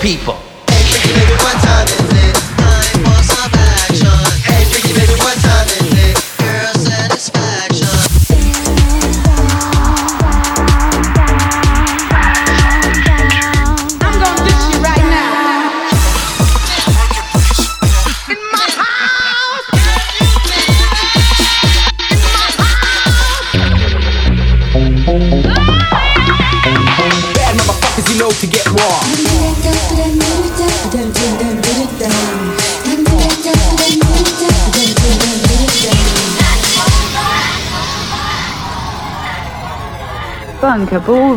people.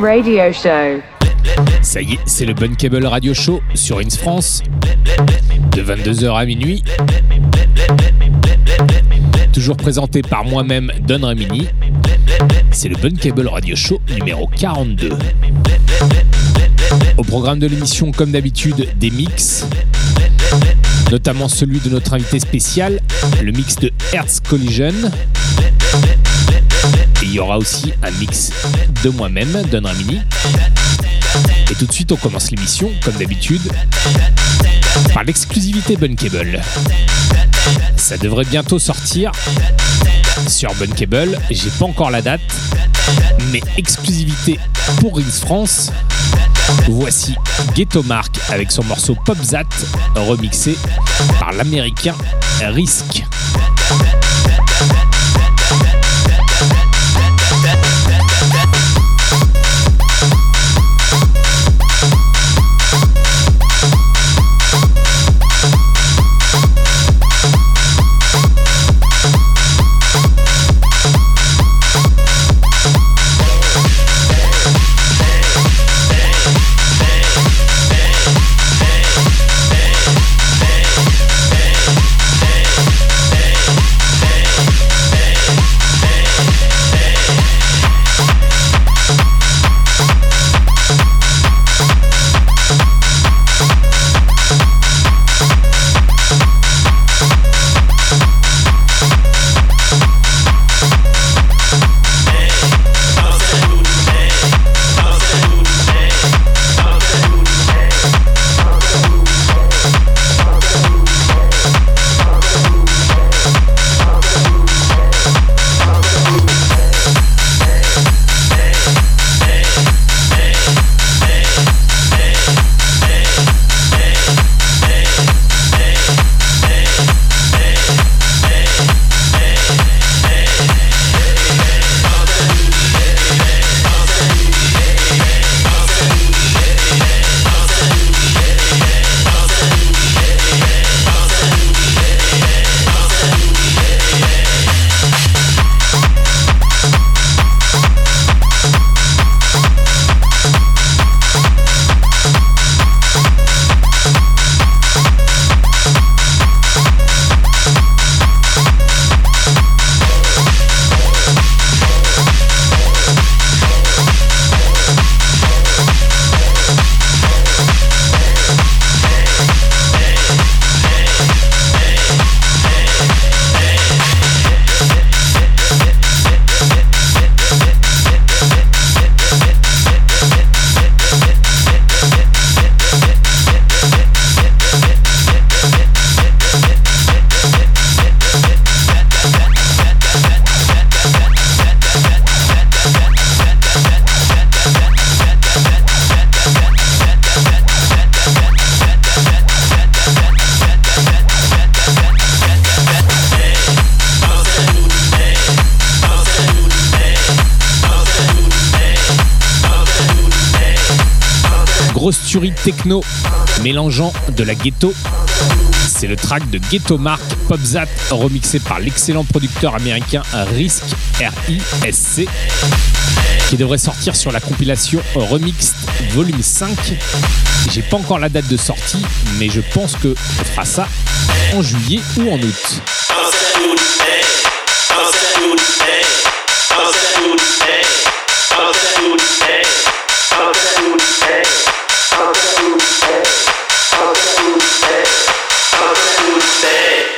Radio Show. Ça y est, c'est le Bunkable Radio Show sur Ins France, de 22h à minuit. Toujours présenté par moi-même, Don Remini. C'est le Bunkable Radio Show numéro 42. Au programme de l'émission, comme d'habitude, des mix, notamment celui de notre invité spécial, le mix de Hertz Collision. Et il y aura aussi un mix de moi-même, Don Ramini. Et tout de suite, on commence l'émission, comme d'habitude, par l'exclusivité Bunkable. Ça devrait bientôt sortir sur Bunkable. J'ai pas encore la date, mais exclusivité pour Rings France. Voici Ghetto Mark avec son morceau Popzat remixé par l'américain Risk. Techno mélangeant de la ghetto. C'est le track de Ghetto Mark Popzat remixé par l'excellent producteur américain Risk R-I-S-C qui devrait sortir sur la compilation Remixed Volume 5. J'ai pas encore la date de sortie, mais je pense que on fera ça en juillet ou en août.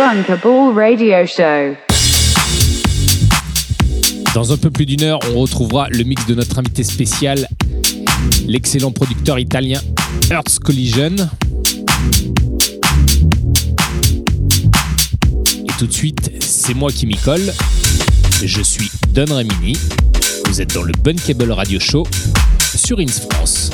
Radio Show. Dans un peu plus d'une heure, on retrouvera le mix de notre invité spécial, l'excellent producteur italien Earth's Collision. Et tout de suite, c'est moi qui m'y colle. Je suis Don Remini. Vous êtes dans le Bunkable Radio Show sur Ins France.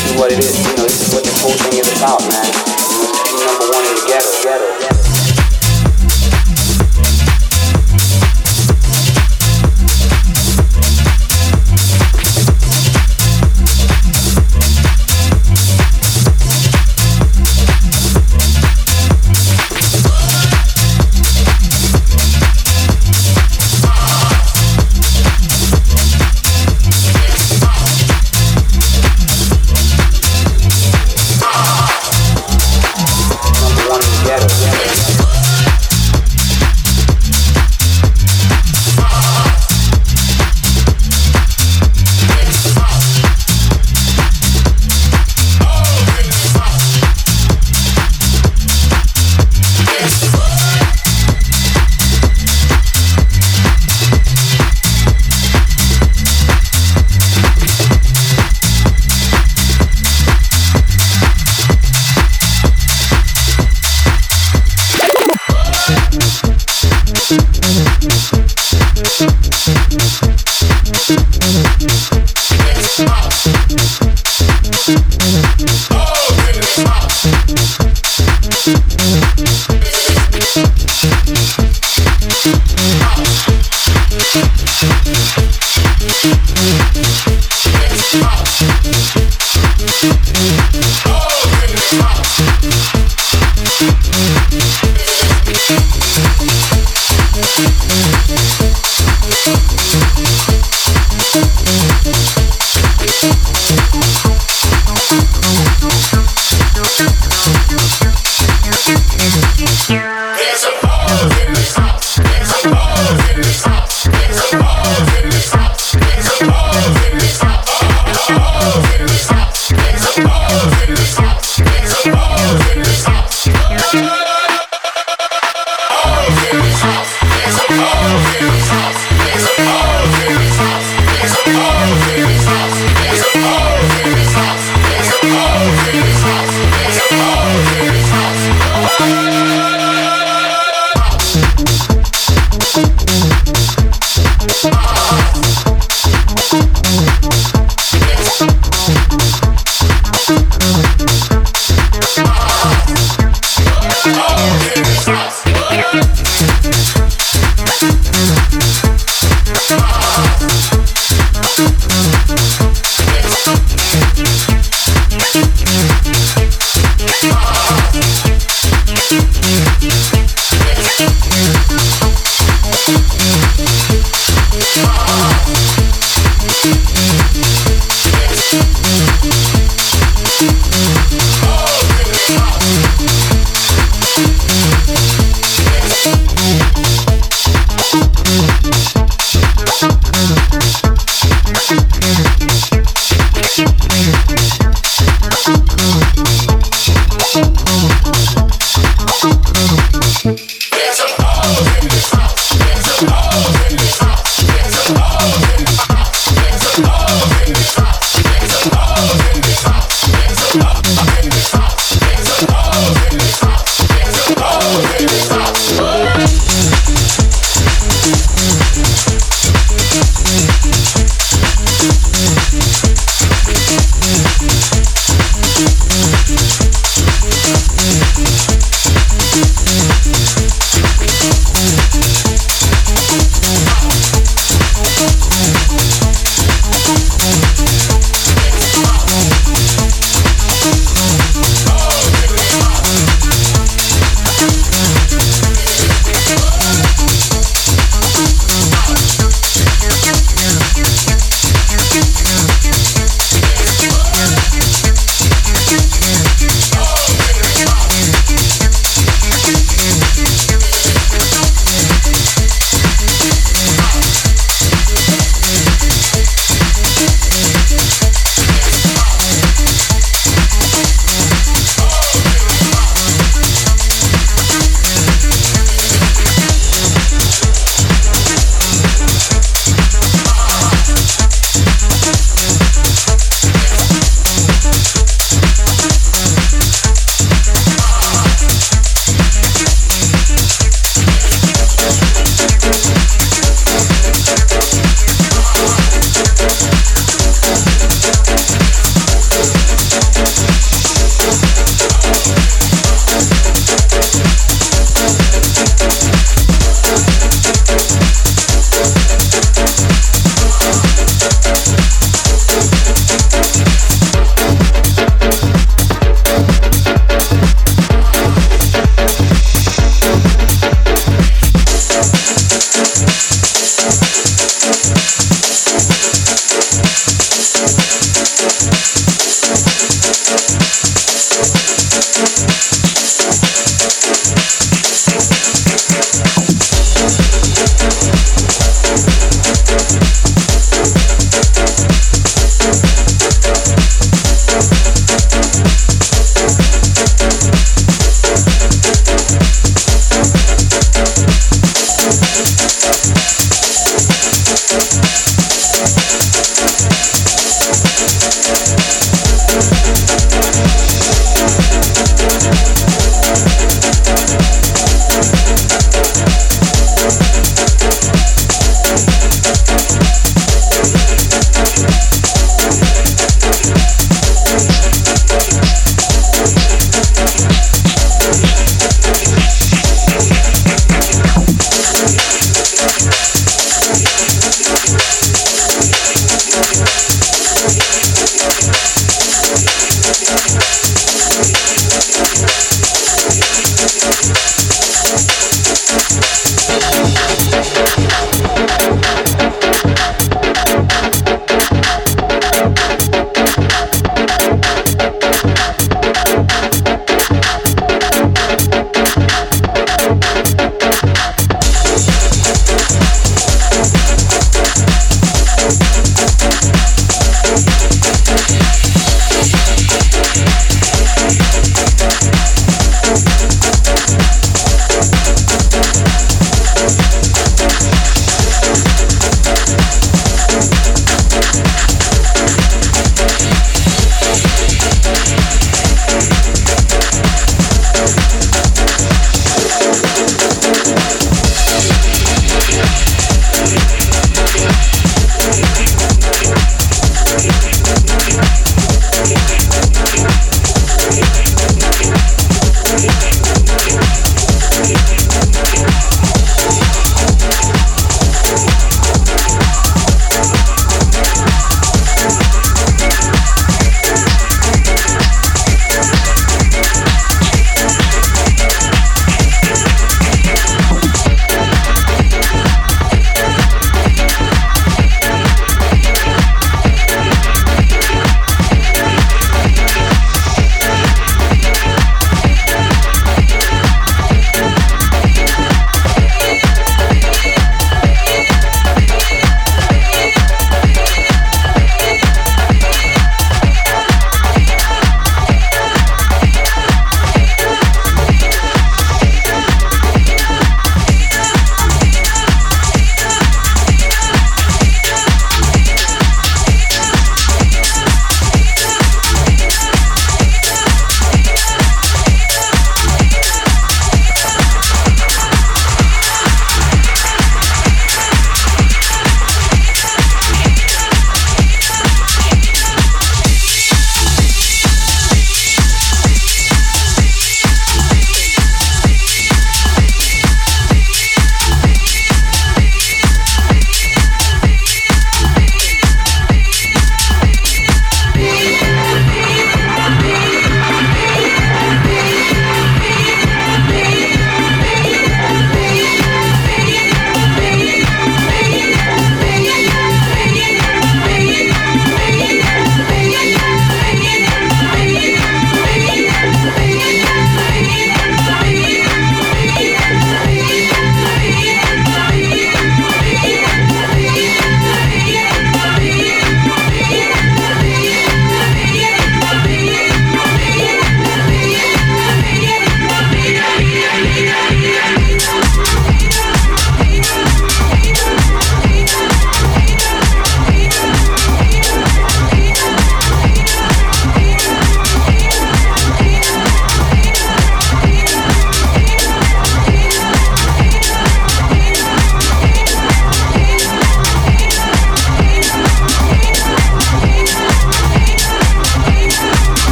this is what it is. You know, this is what this whole thing is about, man. You know, number one is ghetto, ghetto.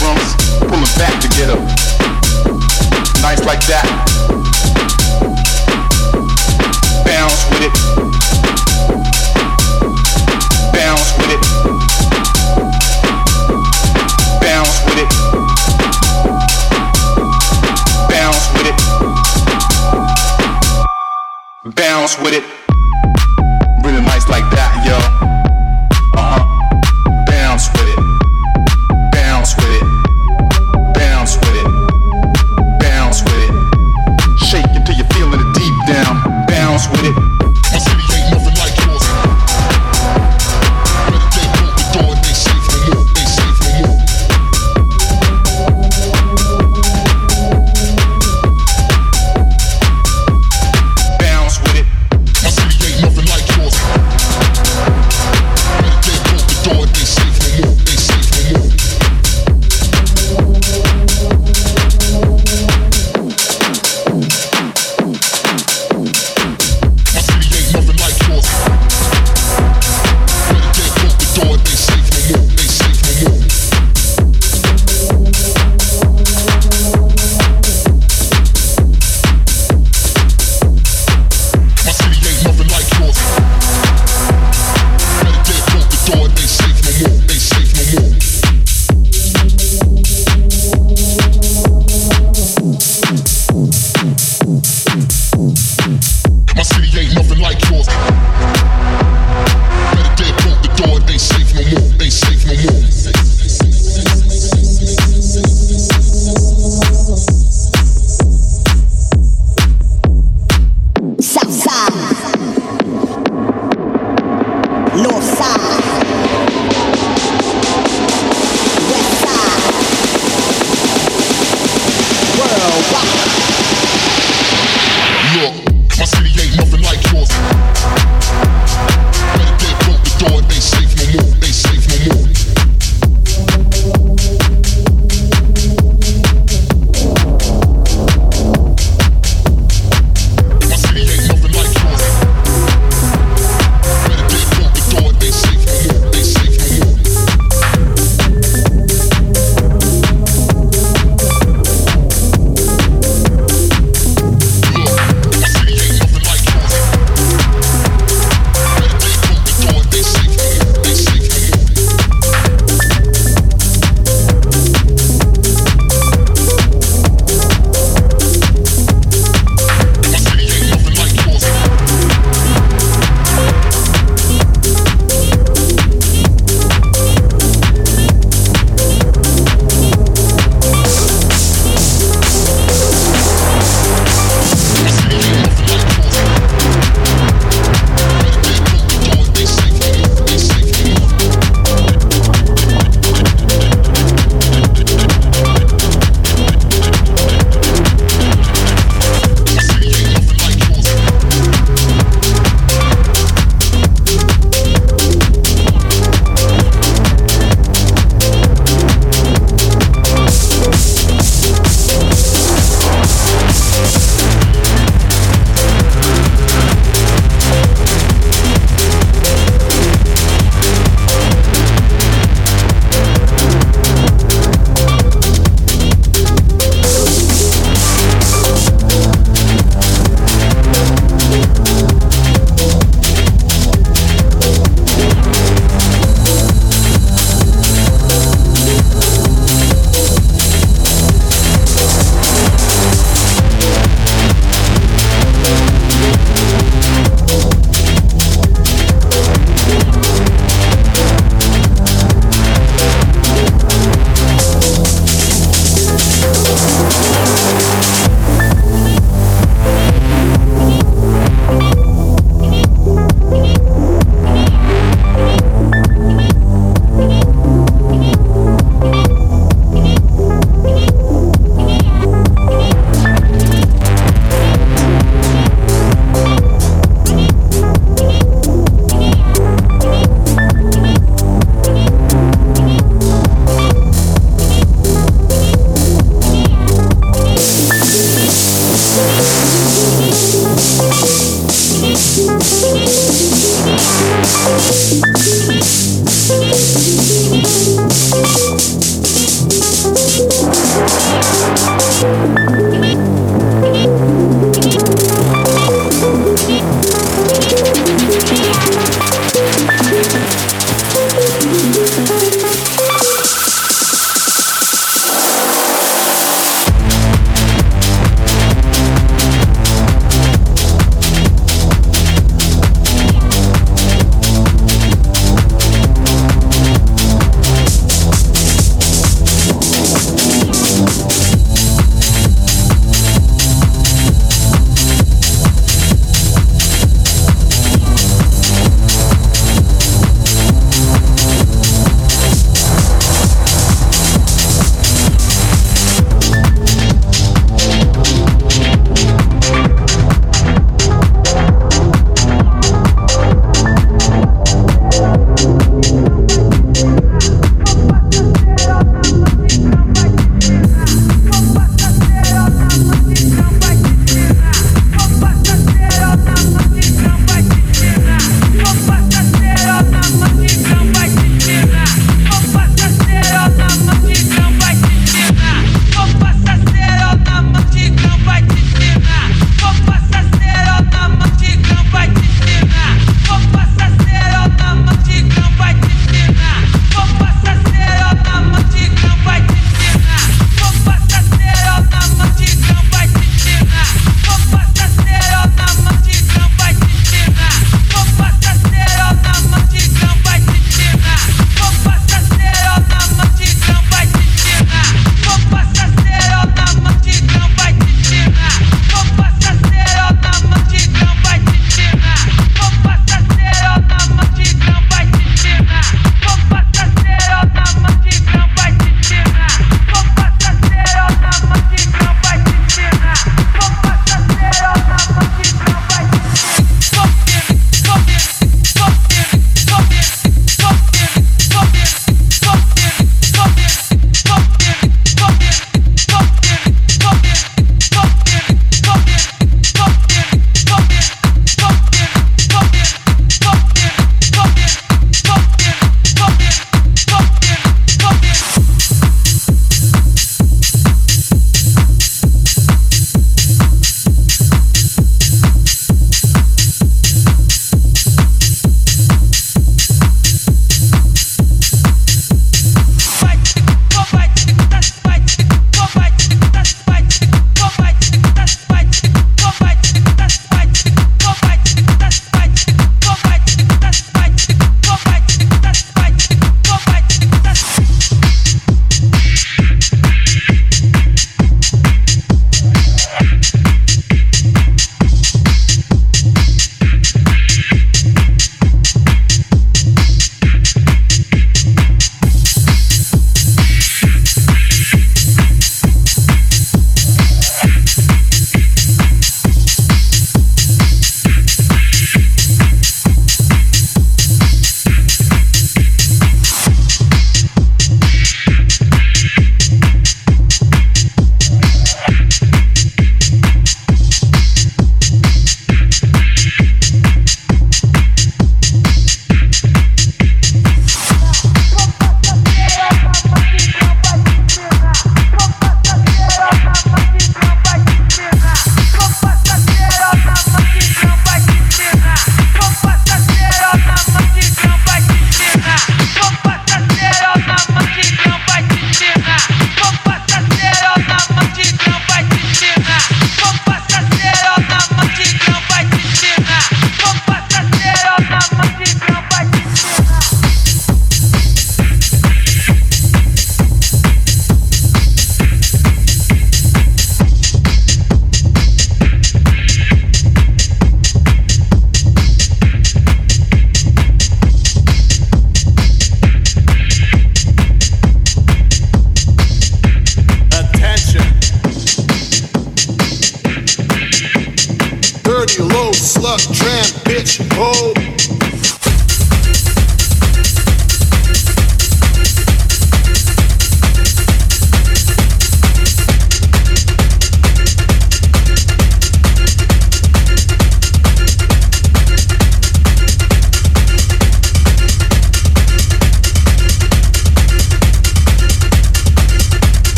drums, pulling back to get. Nice like that. Bounce with it. Bounce with it.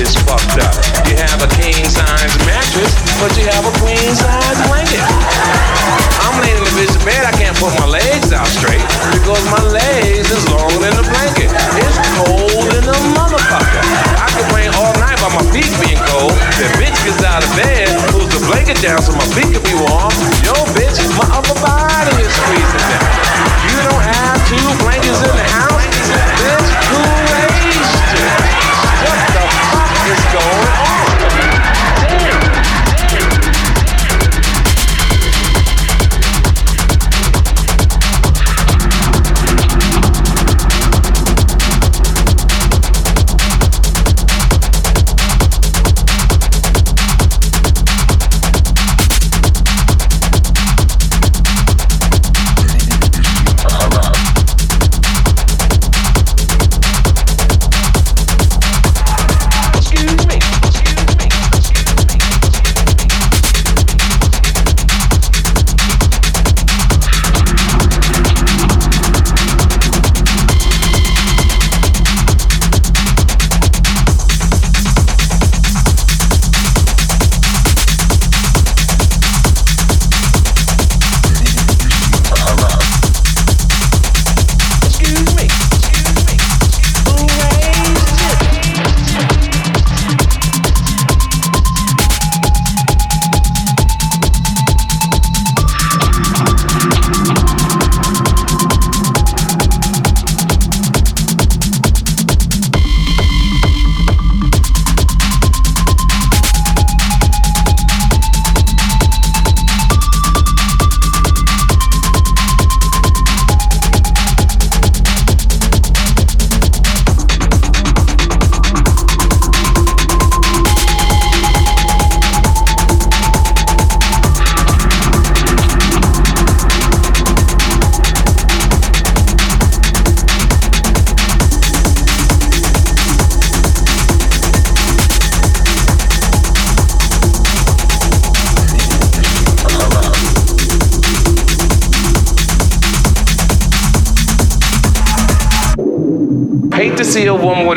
is fucked up. You have a king-size mattress, but you have a queen-size blanket. I'm laying in the bitch bed, I can't put my legs out straight because my legs is longer than the blanket. It's cold in the motherfucker. I can complain all night by my feet being cold. The bitch gets out of bed, pulls the blanket down so my feet can be warm. Yo, bitch, my upper body is freezing down. You don't have two blankets in the house, bitch.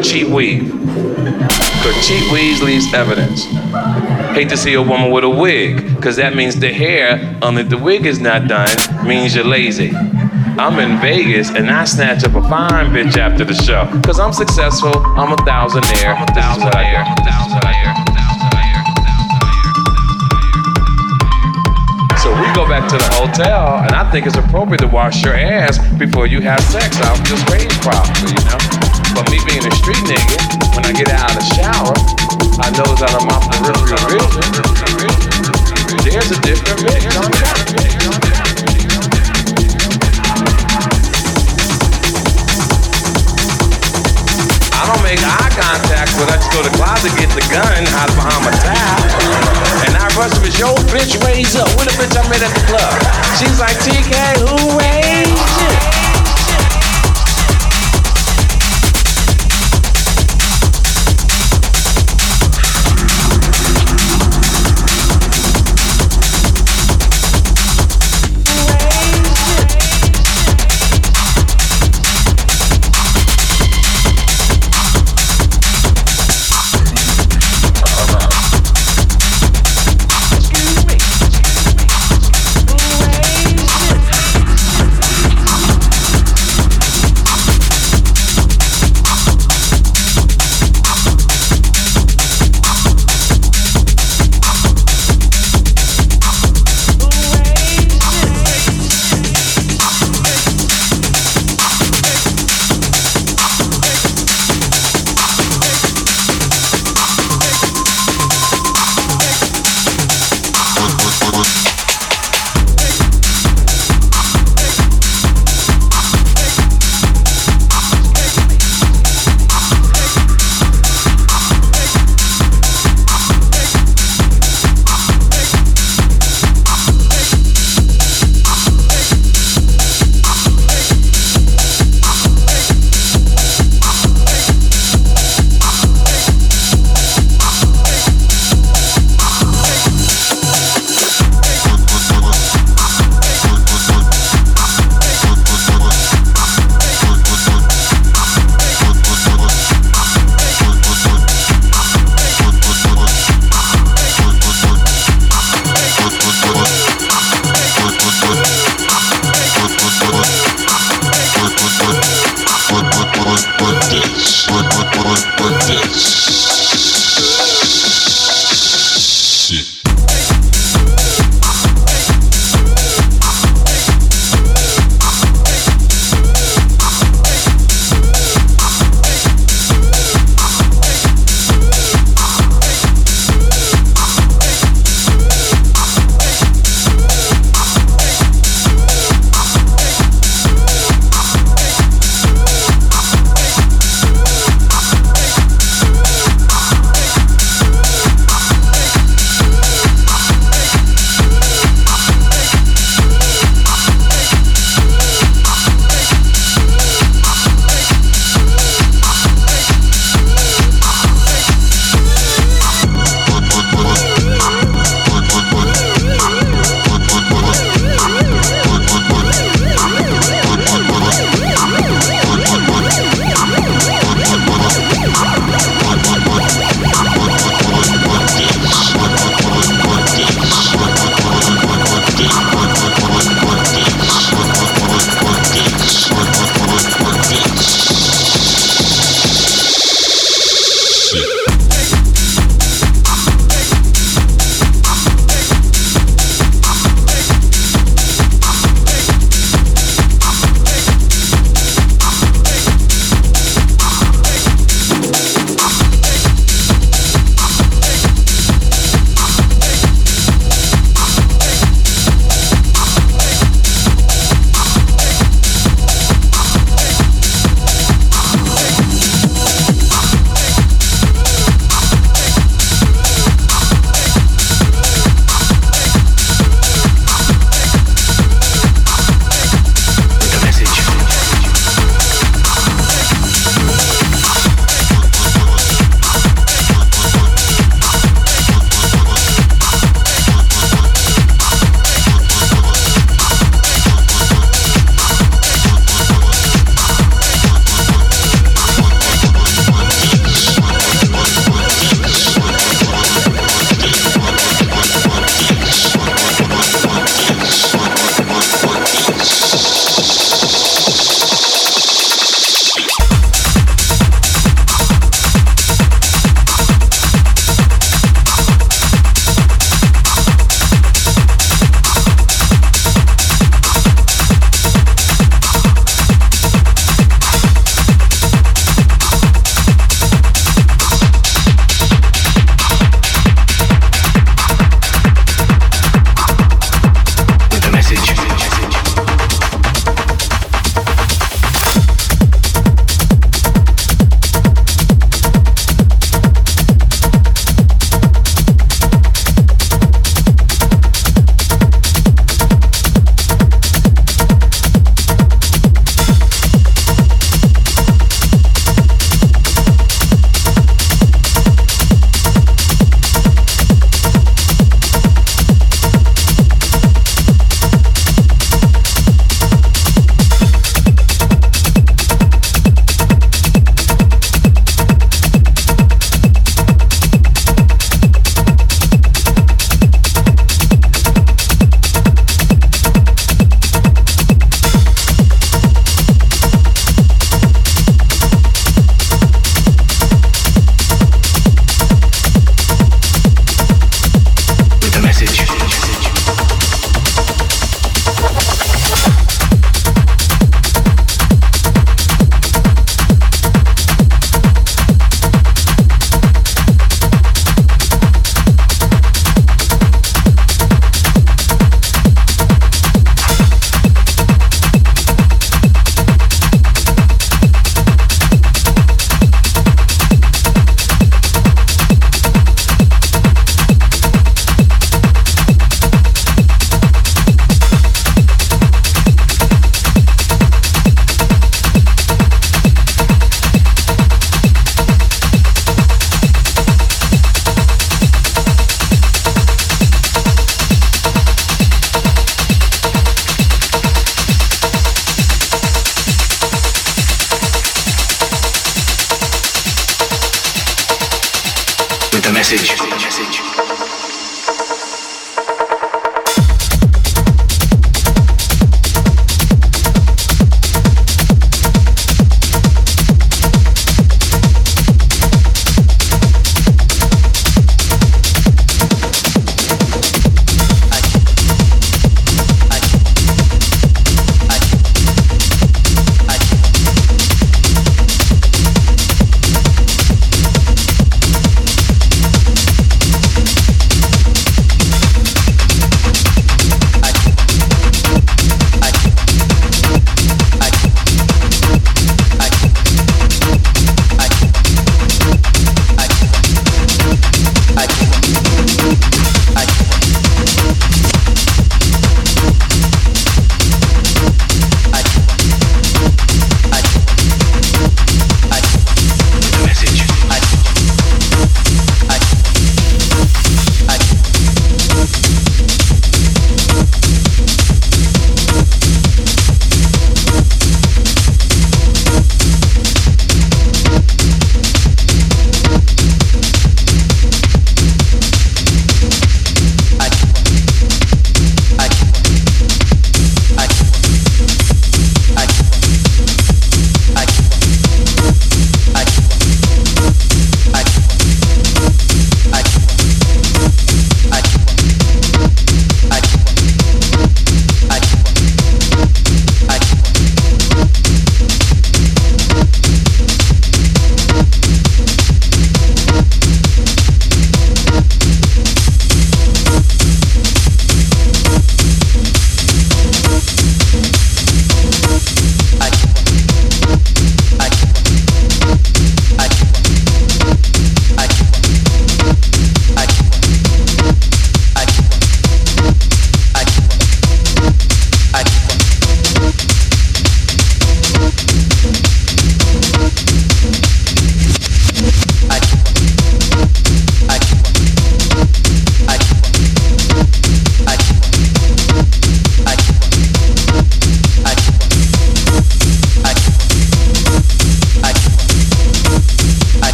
Cheap weave. Because cheap weaves leaves evidence. Hate to see a woman with a wig, because that means the hair um, under the wig is not done, means you're lazy. I'm in Vegas and I snatch up a fine bitch after the show. Cause I'm successful, I'm a thousandaire. I'm a thousandaire. A. So we go back to the hotel, and I think it's appropriate to wash your ass before you have sex. I'm just raised properly, you know? But me being a street nigga, when I get out of the shower, I know that I'm off the peripheral vision. There's a different mix. I don't make eye contact, but I just go to the closet, get the gun, hide behind my towel. And I rush with yo, bitch, raise up. What a bitch I met at the club. She's like, TK, who raised you?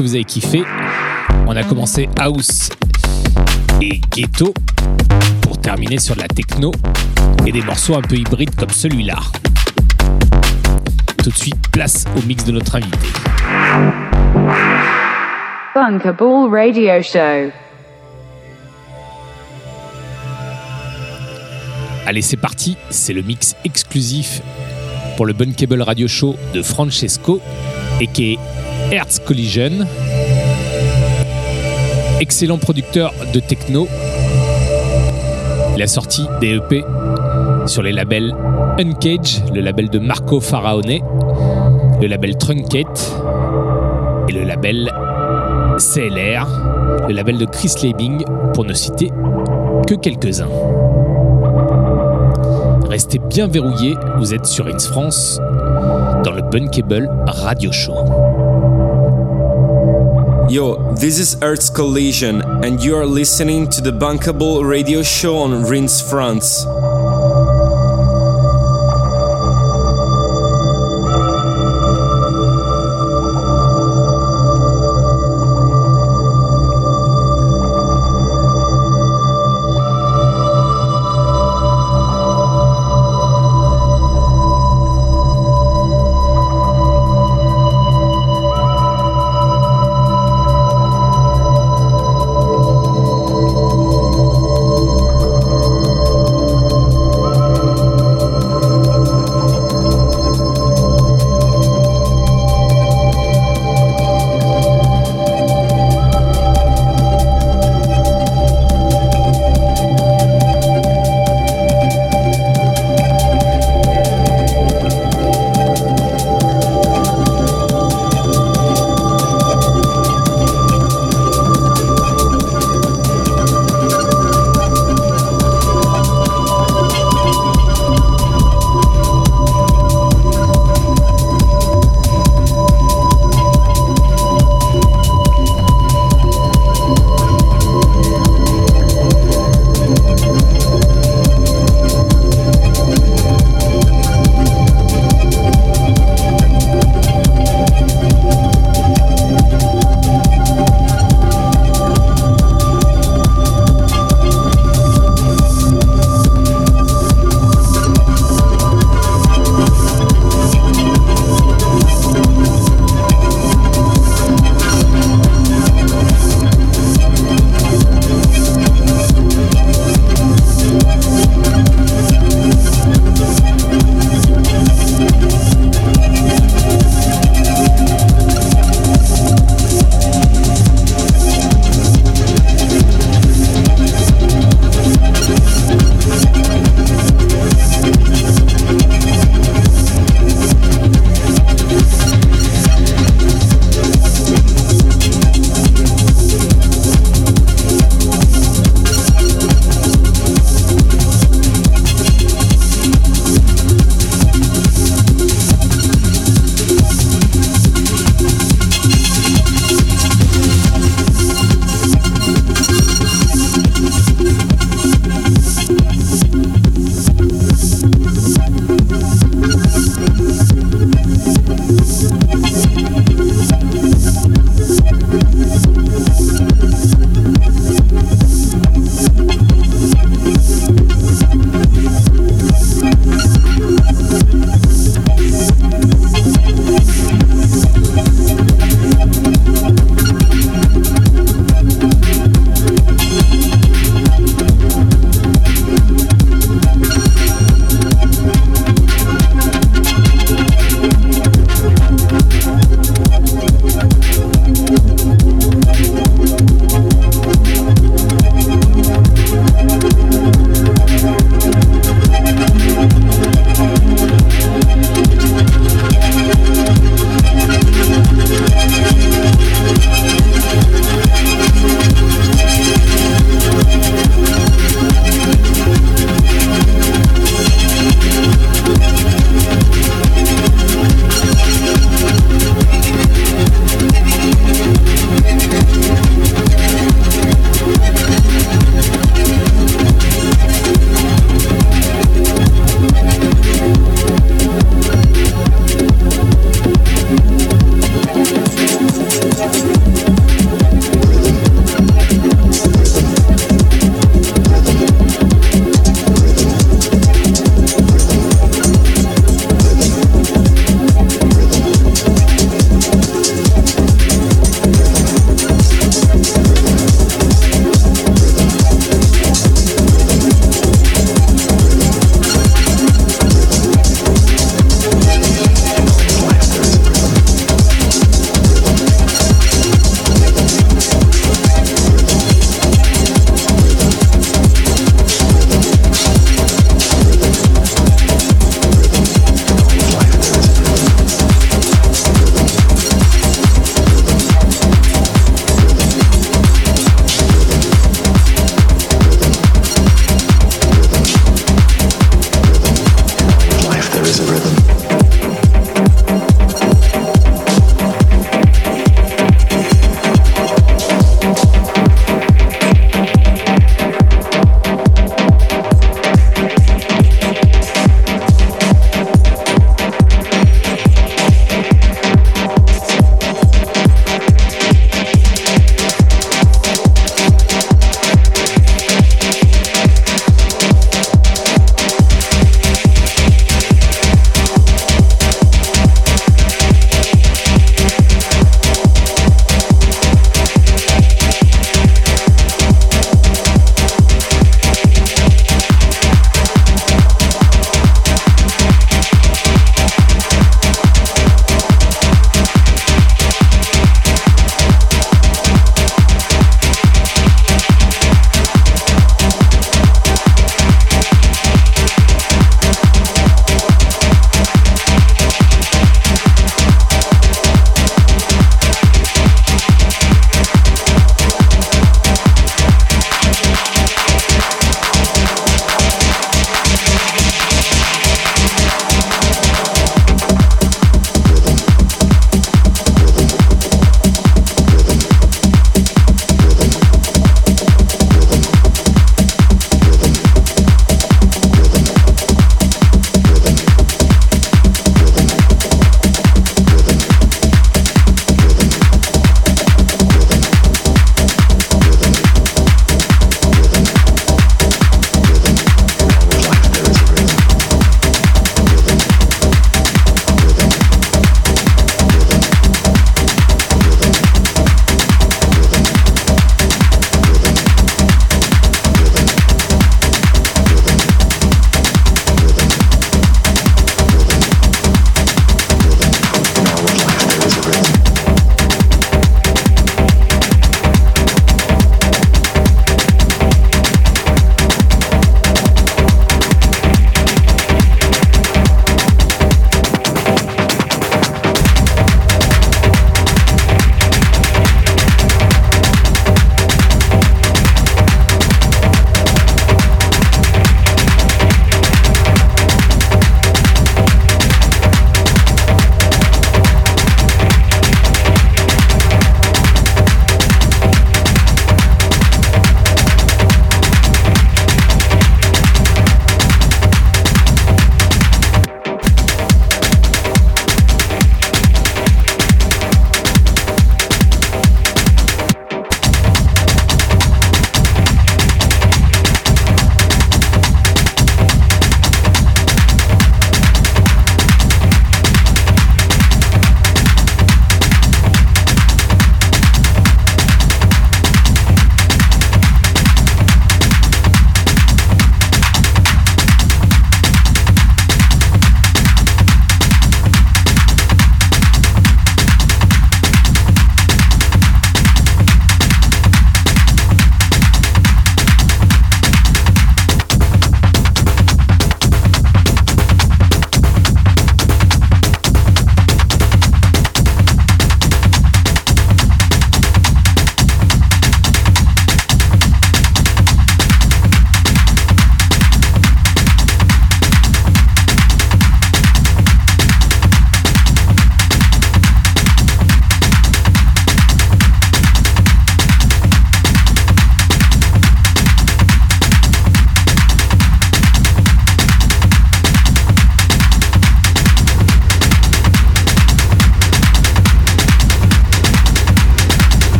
Que vous avez kiffé. On a commencé House et Ghetto pour terminer sur de la techno et des morceaux un peu hybrides comme celui-là. Tout de suite, place au mix de notre invité. Bunkerball Radio Show. Allez, c'est parti, c'est le mix exclusif pour le Bunkable Radio Show de Francesco et qui est Hertz Collision. Excellent producteur de techno. Il a sorti des EP sur les labels Uncage, le label de Marco Faraone, le label Truncate et le label CLR, le label de Chris Labing, pour ne citer que quelques-uns. Restez bien verrouillés, vous êtes sur Ins France dans le Bunkable Radio Show. Yo, this is Earth's Collision, and you are listening to the Bunkable Radio Show on Rins France.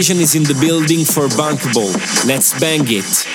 Hertz is in the building for Bunkable. Let's bang it.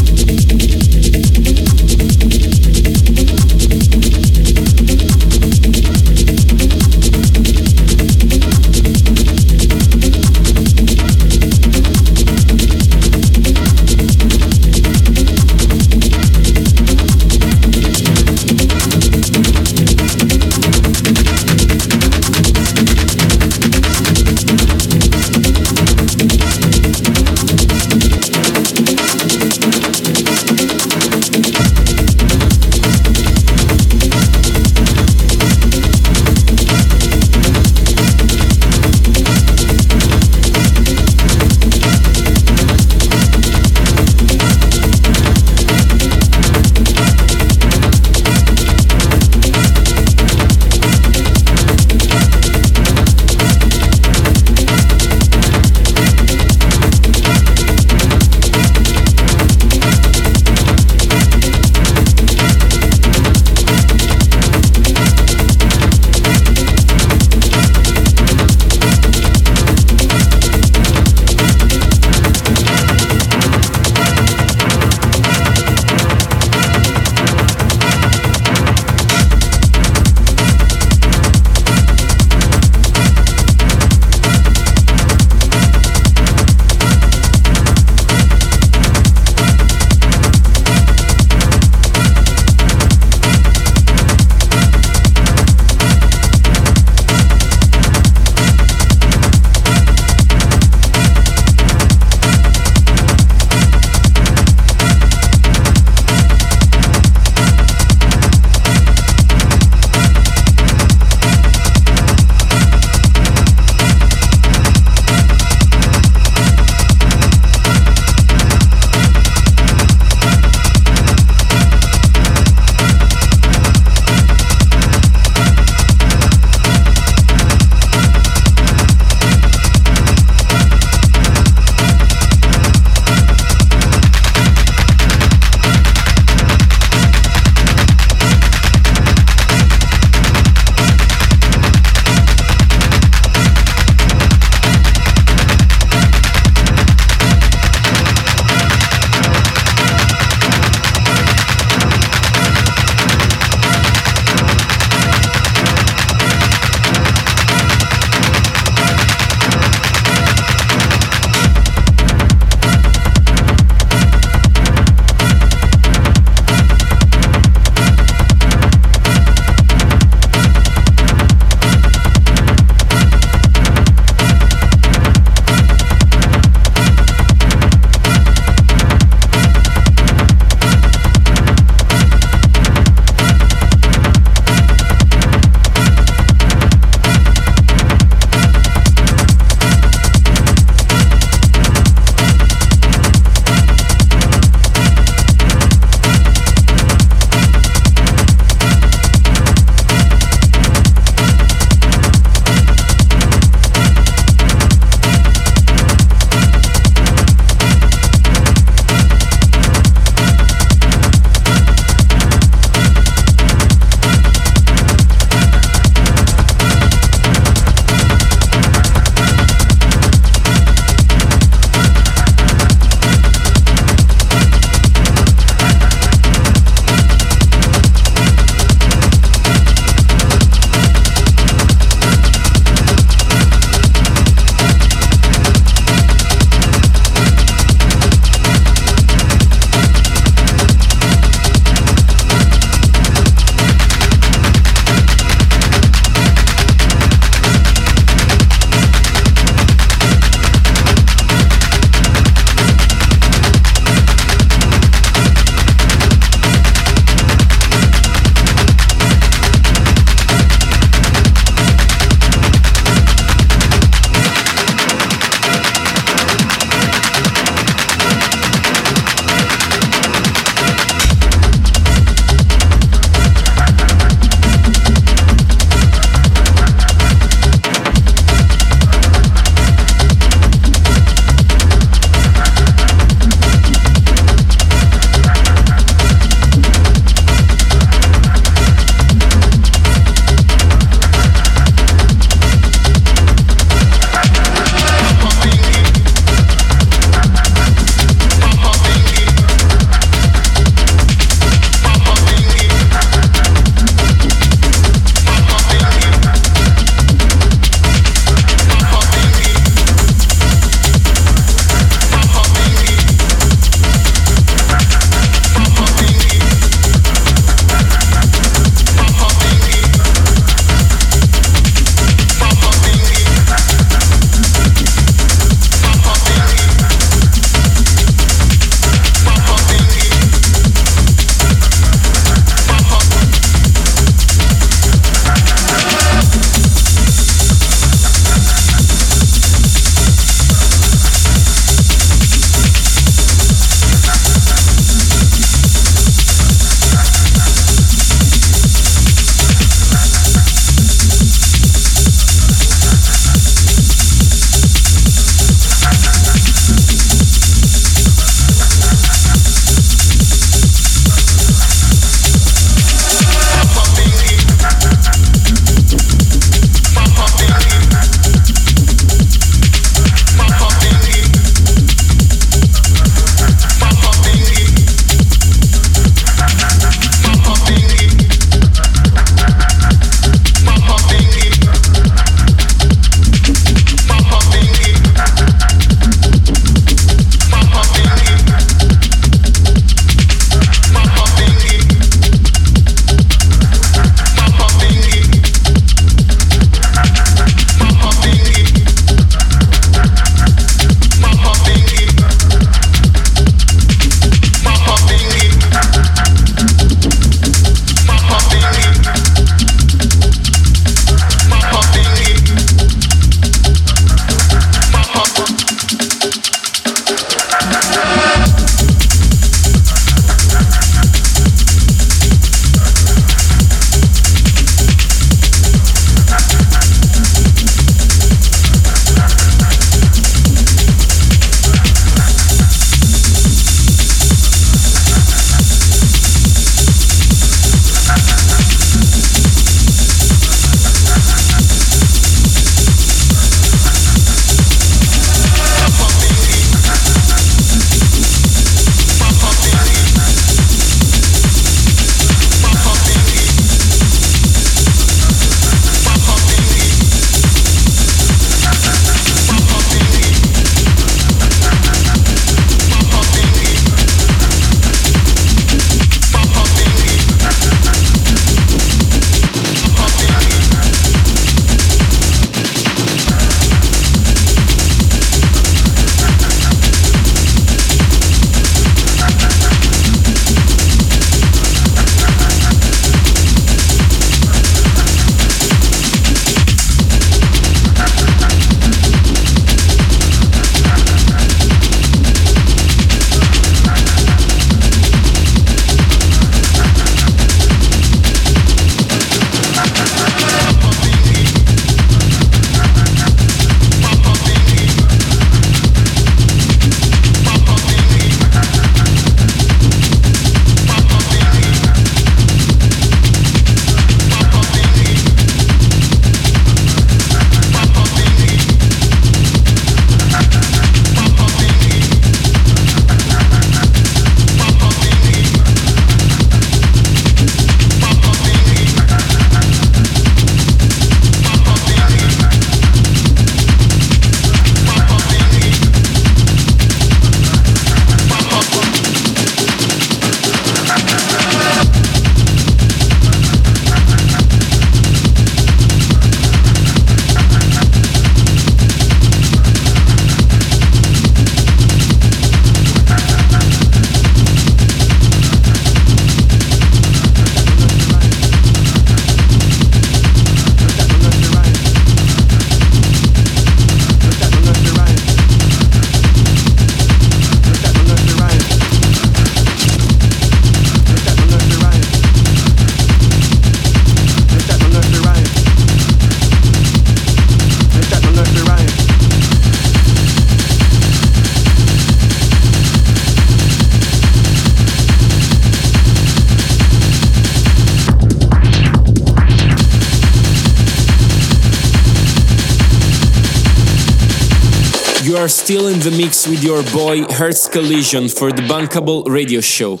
Still in the mix with your boy Hertz Collision for the Bankable Radio Show.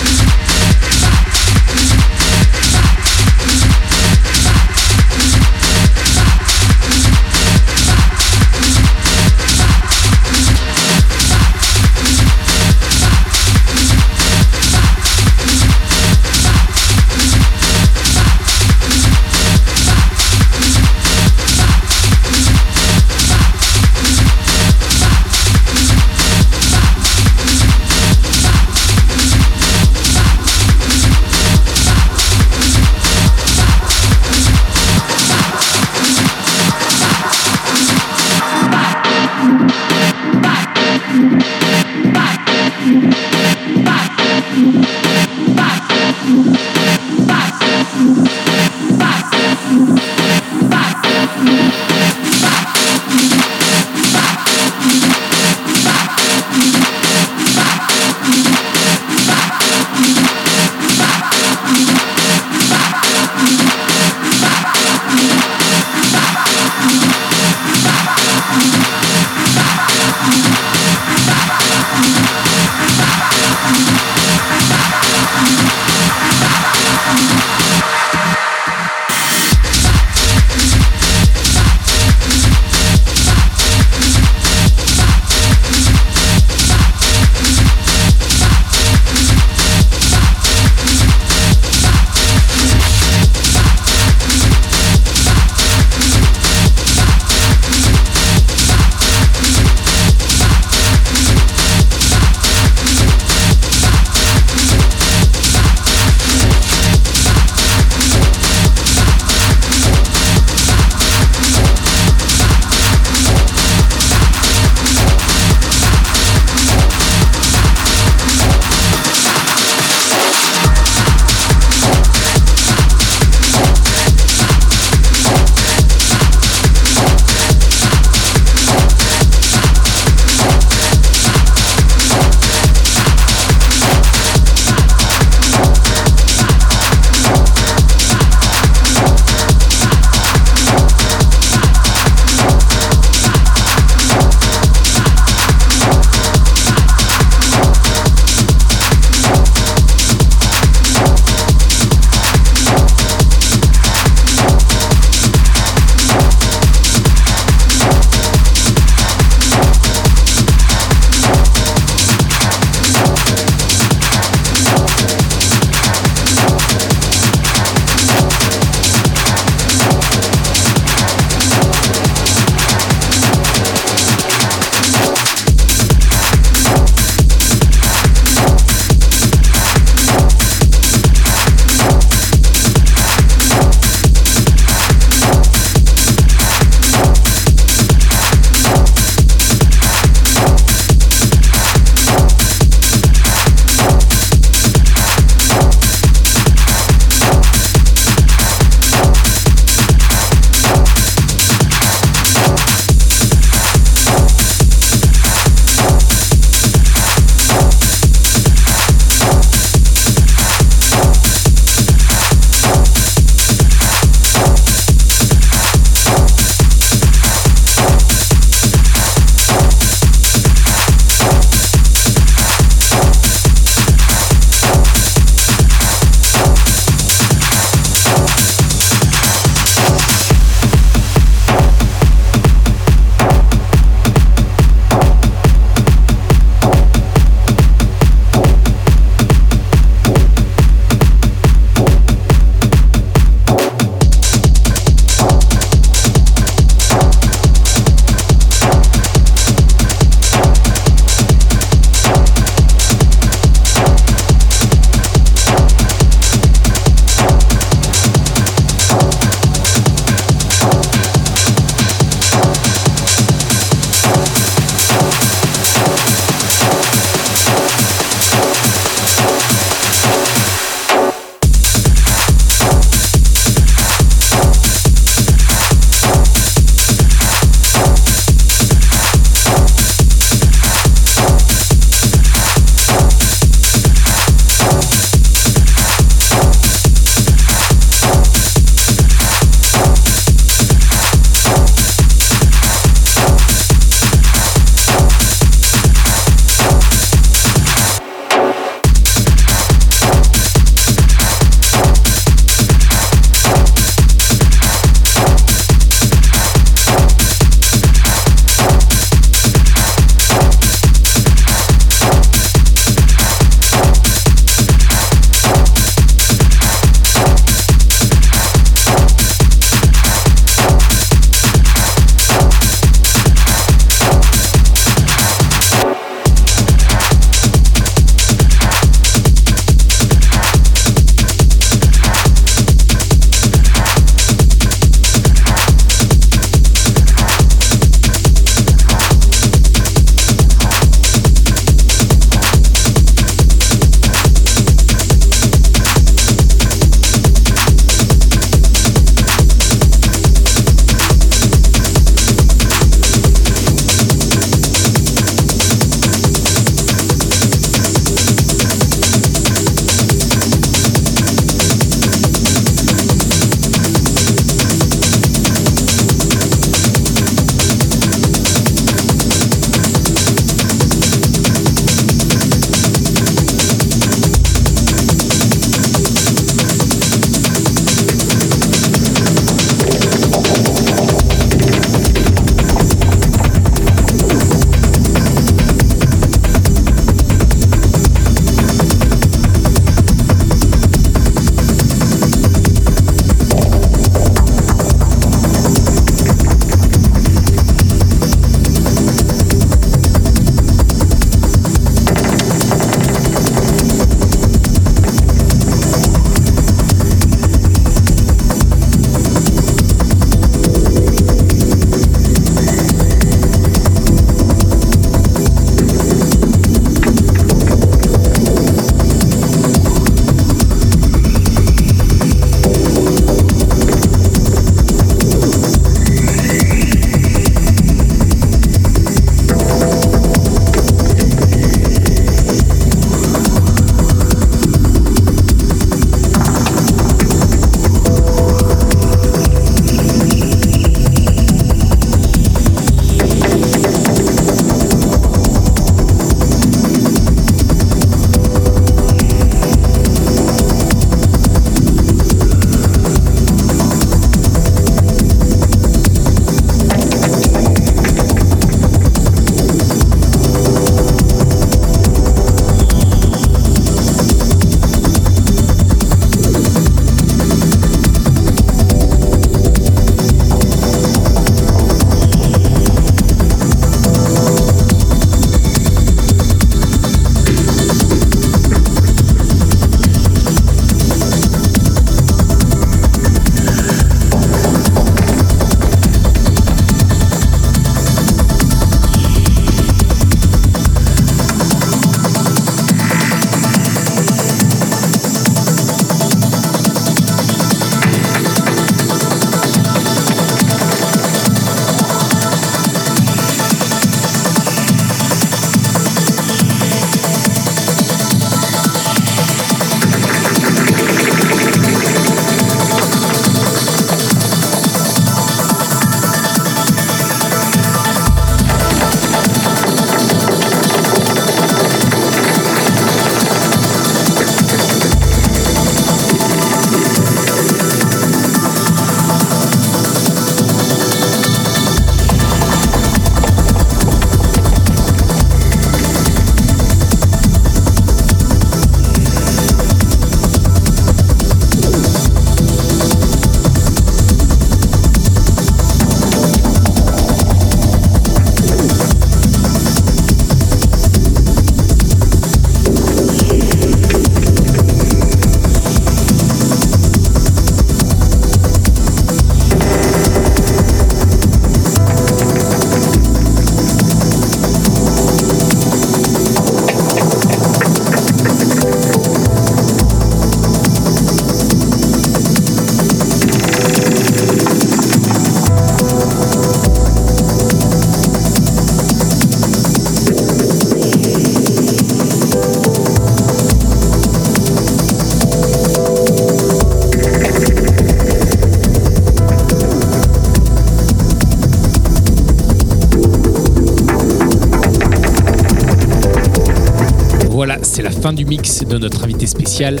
Du mix de notre invité spécial,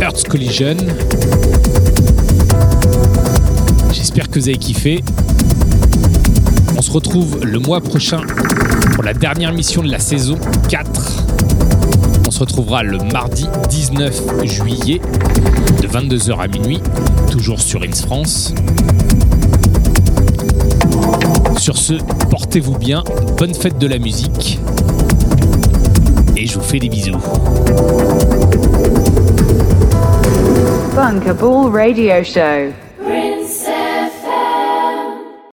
Earth Collision. J'espère que vous avez kiffé. On se retrouve le mois prochain pour la dernière mission de la saison 4. On se retrouvera le mardi 19 juillet de 22h à minuit, toujours sur Ins France. Sur ce, portez-vous bien, bonne fête de la musique je vous fais des bisous. Bunker Ball Radio Show.